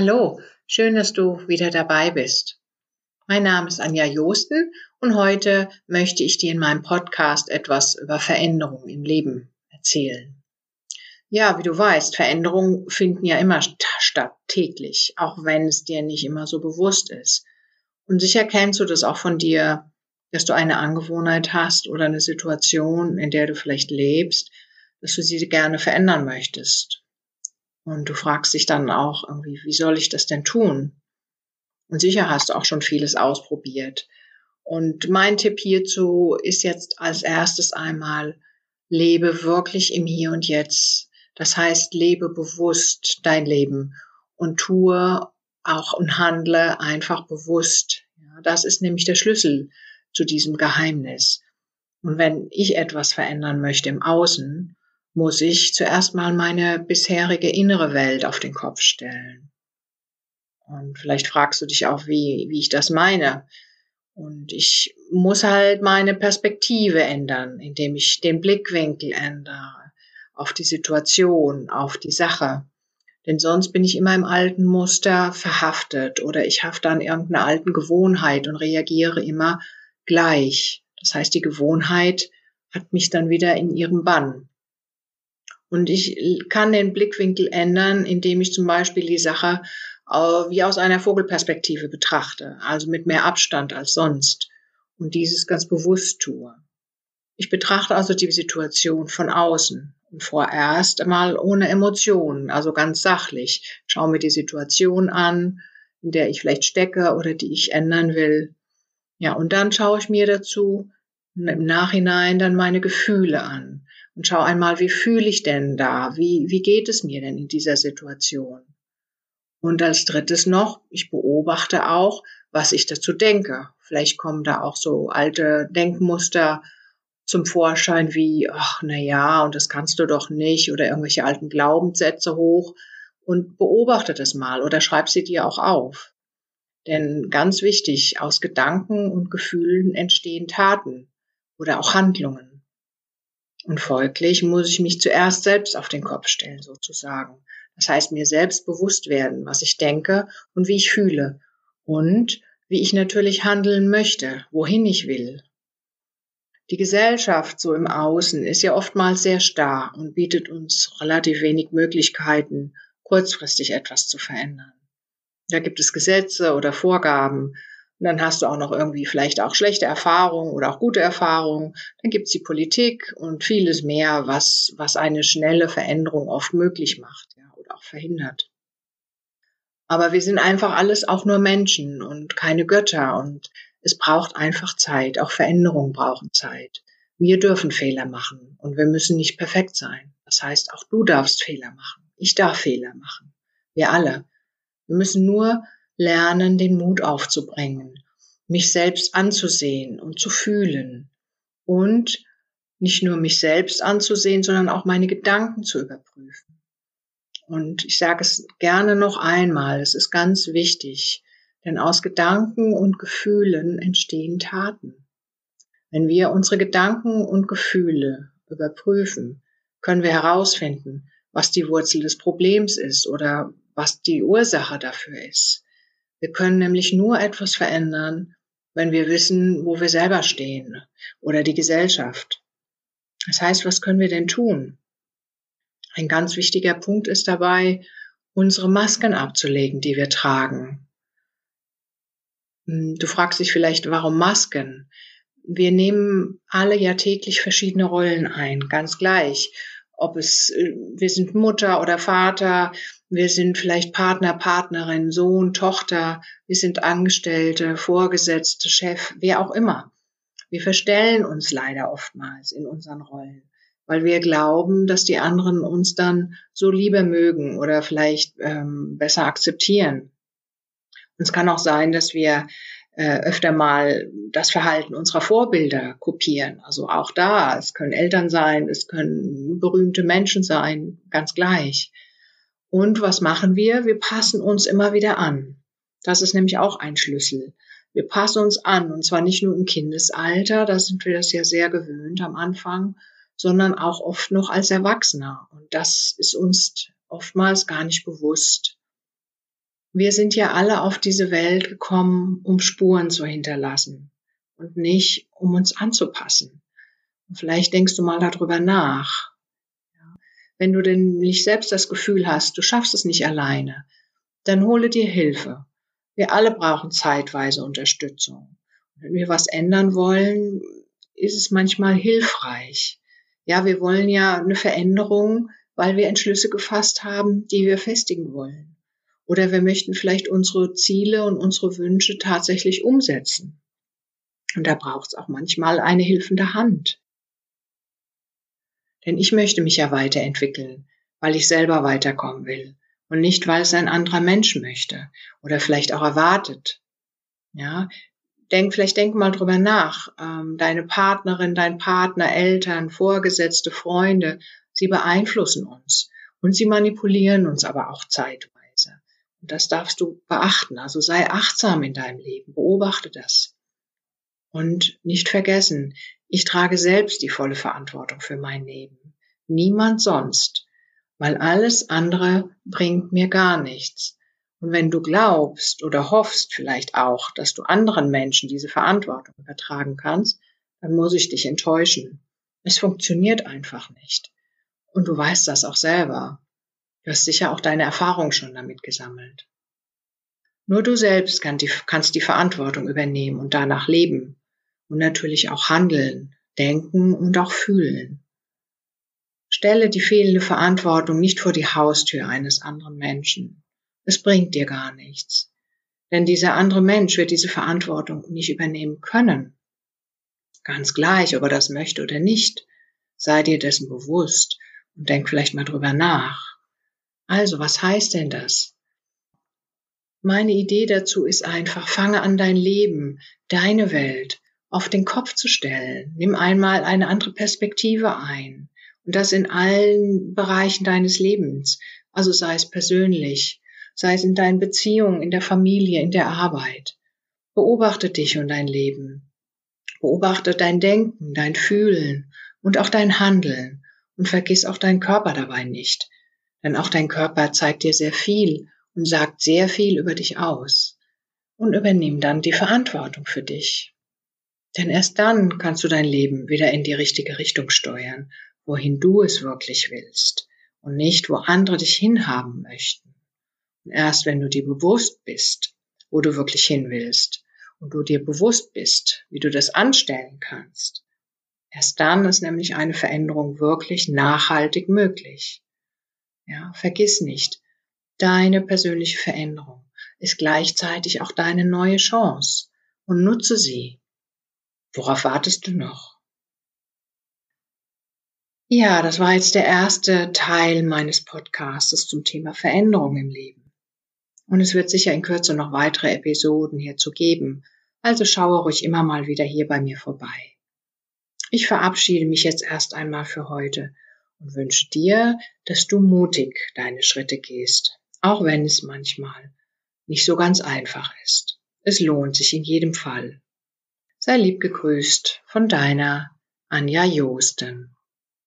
Hallo, schön, dass du wieder dabei bist. Mein Name ist Anja Josten und heute möchte ich dir in meinem Podcast etwas über Veränderungen im Leben erzählen. Ja, wie du weißt, Veränderungen finden ja immer statt, täglich, auch wenn es dir nicht immer so bewusst ist. Und sicher kennst du das auch von dir, dass du eine Angewohnheit hast oder eine Situation, in der du vielleicht lebst, dass du sie gerne verändern möchtest. Und du fragst dich dann auch irgendwie, wie soll ich das denn tun? Und sicher hast du auch schon vieles ausprobiert. Und mein Tipp hierzu ist jetzt als erstes einmal, lebe wirklich im Hier und Jetzt. Das heißt, lebe bewusst dein Leben und tue auch und handle einfach bewusst. Das ist nämlich der Schlüssel zu diesem Geheimnis. Und wenn ich etwas verändern möchte im Außen, muss ich zuerst mal meine bisherige innere Welt auf den Kopf stellen. Und vielleicht fragst du dich auch, wie, wie ich das meine. Und ich muss halt meine Perspektive ändern, indem ich den Blickwinkel ändere auf die Situation, auf die Sache. Denn sonst bin ich immer im alten Muster verhaftet oder ich hafte an irgendeiner alten Gewohnheit und reagiere immer gleich. Das heißt, die Gewohnheit hat mich dann wieder in ihrem Bann. Und ich kann den Blickwinkel ändern, indem ich zum Beispiel die Sache äh, wie aus einer Vogelperspektive betrachte, also mit mehr Abstand als sonst und dieses ganz bewusst tue. Ich betrachte also die Situation von außen und vorerst einmal ohne Emotionen, also ganz sachlich, schaue mir die Situation an, in der ich vielleicht stecke oder die ich ändern will. Ja, und dann schaue ich mir dazu im Nachhinein dann meine Gefühle an und schau einmal, wie fühle ich denn da? Wie, wie geht es mir denn in dieser Situation? Und als drittes noch, ich beobachte auch, was ich dazu denke. Vielleicht kommen da auch so alte Denkmuster zum Vorschein wie, ach, na ja, und das kannst du doch nicht oder irgendwelche alten Glaubenssätze hoch und beobachte das mal oder schreib sie dir auch auf. Denn ganz wichtig, aus Gedanken und Gefühlen entstehen Taten oder auch Handlungen. Und folglich muss ich mich zuerst selbst auf den Kopf stellen, sozusagen. Das heißt, mir selbst bewusst werden, was ich denke und wie ich fühle und wie ich natürlich handeln möchte, wohin ich will. Die Gesellschaft so im Außen ist ja oftmals sehr starr und bietet uns relativ wenig Möglichkeiten, kurzfristig etwas zu verändern. Da gibt es Gesetze oder Vorgaben, und dann hast du auch noch irgendwie vielleicht auch schlechte Erfahrungen oder auch gute Erfahrungen. Dann gibt's die Politik und vieles mehr, was, was eine schnelle Veränderung oft möglich macht ja, oder auch verhindert. Aber wir sind einfach alles auch nur Menschen und keine Götter und es braucht einfach Zeit. Auch Veränderungen brauchen Zeit. Wir dürfen Fehler machen und wir müssen nicht perfekt sein. Das heißt, auch du darfst Fehler machen. Ich darf Fehler machen. Wir alle. Wir müssen nur lernen, den Mut aufzubringen, mich selbst anzusehen und zu fühlen und nicht nur mich selbst anzusehen, sondern auch meine Gedanken zu überprüfen. Und ich sage es gerne noch einmal, es ist ganz wichtig, denn aus Gedanken und Gefühlen entstehen Taten. Wenn wir unsere Gedanken und Gefühle überprüfen, können wir herausfinden, was die Wurzel des Problems ist oder was die Ursache dafür ist. Wir können nämlich nur etwas verändern, wenn wir wissen, wo wir selber stehen oder die Gesellschaft. Das heißt, was können wir denn tun? Ein ganz wichtiger Punkt ist dabei, unsere Masken abzulegen, die wir tragen. Hm, du fragst dich vielleicht, warum Masken? Wir nehmen alle ja täglich verschiedene Rollen ein, ganz gleich ob es, äh, wir sind Mutter oder Vater, wir sind vielleicht Partner, Partnerin, Sohn, Tochter, wir sind Angestellte, Vorgesetzte, Chef, wer auch immer. Wir verstellen uns leider oftmals in unseren Rollen, weil wir glauben, dass die anderen uns dann so lieber mögen oder vielleicht ähm, besser akzeptieren. Und es kann auch sein, dass wir äh, öfter mal das Verhalten unserer Vorbilder kopieren. Also auch da, es können Eltern sein, es können berühmte Menschen sein, ganz gleich. Und was machen wir? Wir passen uns immer wieder an. Das ist nämlich auch ein Schlüssel. Wir passen uns an, und zwar nicht nur im Kindesalter, da sind wir das ja sehr gewöhnt am Anfang, sondern auch oft noch als Erwachsener. Und das ist uns oftmals gar nicht bewusst. Wir sind ja alle auf diese Welt gekommen, um Spuren zu hinterlassen und nicht, um uns anzupassen. Und vielleicht denkst du mal darüber nach. Wenn du denn nicht selbst das Gefühl hast, du schaffst es nicht alleine, dann hole dir Hilfe. Wir alle brauchen zeitweise Unterstützung. Wenn wir was ändern wollen, ist es manchmal hilfreich. Ja, wir wollen ja eine Veränderung, weil wir Entschlüsse gefasst haben, die wir festigen wollen. Oder wir möchten vielleicht unsere Ziele und unsere Wünsche tatsächlich umsetzen. Und da braucht es auch manchmal eine hilfende Hand. Denn ich möchte mich ja weiterentwickeln, weil ich selber weiterkommen will und nicht, weil es ein anderer Mensch möchte oder vielleicht auch erwartet. Ja, denk, vielleicht denk mal drüber nach. Ähm, deine Partnerin, dein Partner, Eltern, Vorgesetzte, Freunde, sie beeinflussen uns und sie manipulieren uns aber auch zeitweise. Und das darfst du beachten. Also sei achtsam in deinem Leben, beobachte das. Und nicht vergessen, ich trage selbst die volle Verantwortung für mein Leben. Niemand sonst weil alles andere bringt mir gar nichts. Und wenn du glaubst oder hoffst vielleicht auch, dass du anderen Menschen diese Verantwortung übertragen kannst, dann muss ich dich enttäuschen. Es funktioniert einfach nicht. Und du weißt das auch selber. Du hast sicher auch deine Erfahrung schon damit gesammelt. Nur du selbst kann die, kannst die Verantwortung übernehmen und danach leben und natürlich auch handeln, denken und auch fühlen. Stelle die fehlende Verantwortung nicht vor die Haustür eines anderen Menschen. Es bringt dir gar nichts. Denn dieser andere Mensch wird diese Verantwortung nicht übernehmen können. Ganz gleich, ob er das möchte oder nicht. Sei dir dessen bewusst und denk vielleicht mal drüber nach. Also, was heißt denn das? Meine Idee dazu ist einfach, fange an dein Leben, deine Welt auf den Kopf zu stellen. Nimm einmal eine andere Perspektive ein. Und das in allen Bereichen deines Lebens. Also sei es persönlich, sei es in deinen Beziehungen, in der Familie, in der Arbeit. Beobachte dich und dein Leben. Beobachte dein Denken, dein Fühlen und auch dein Handeln. Und vergiss auch deinen Körper dabei nicht. Denn auch dein Körper zeigt dir sehr viel und sagt sehr viel über dich aus. Und übernimm dann die Verantwortung für dich. Denn erst dann kannst du dein Leben wieder in die richtige Richtung steuern wohin du es wirklich willst und nicht, wo andere dich hinhaben möchten. Und erst wenn du dir bewusst bist, wo du wirklich hin willst und du dir bewusst bist, wie du das anstellen kannst, erst dann ist nämlich eine Veränderung wirklich nachhaltig möglich. Ja, vergiss nicht, deine persönliche Veränderung ist gleichzeitig auch deine neue Chance und nutze sie. Worauf wartest du noch? Ja, das war jetzt der erste Teil meines Podcasts zum Thema Veränderung im Leben. Und es wird sicher in Kürze noch weitere Episoden hierzu geben, also schaue ruhig immer mal wieder hier bei mir vorbei. Ich verabschiede mich jetzt erst einmal für heute und wünsche dir, dass du mutig deine Schritte gehst, auch wenn es manchmal nicht so ganz einfach ist. Es lohnt sich in jedem Fall. Sei lieb gegrüßt von deiner Anja Josten.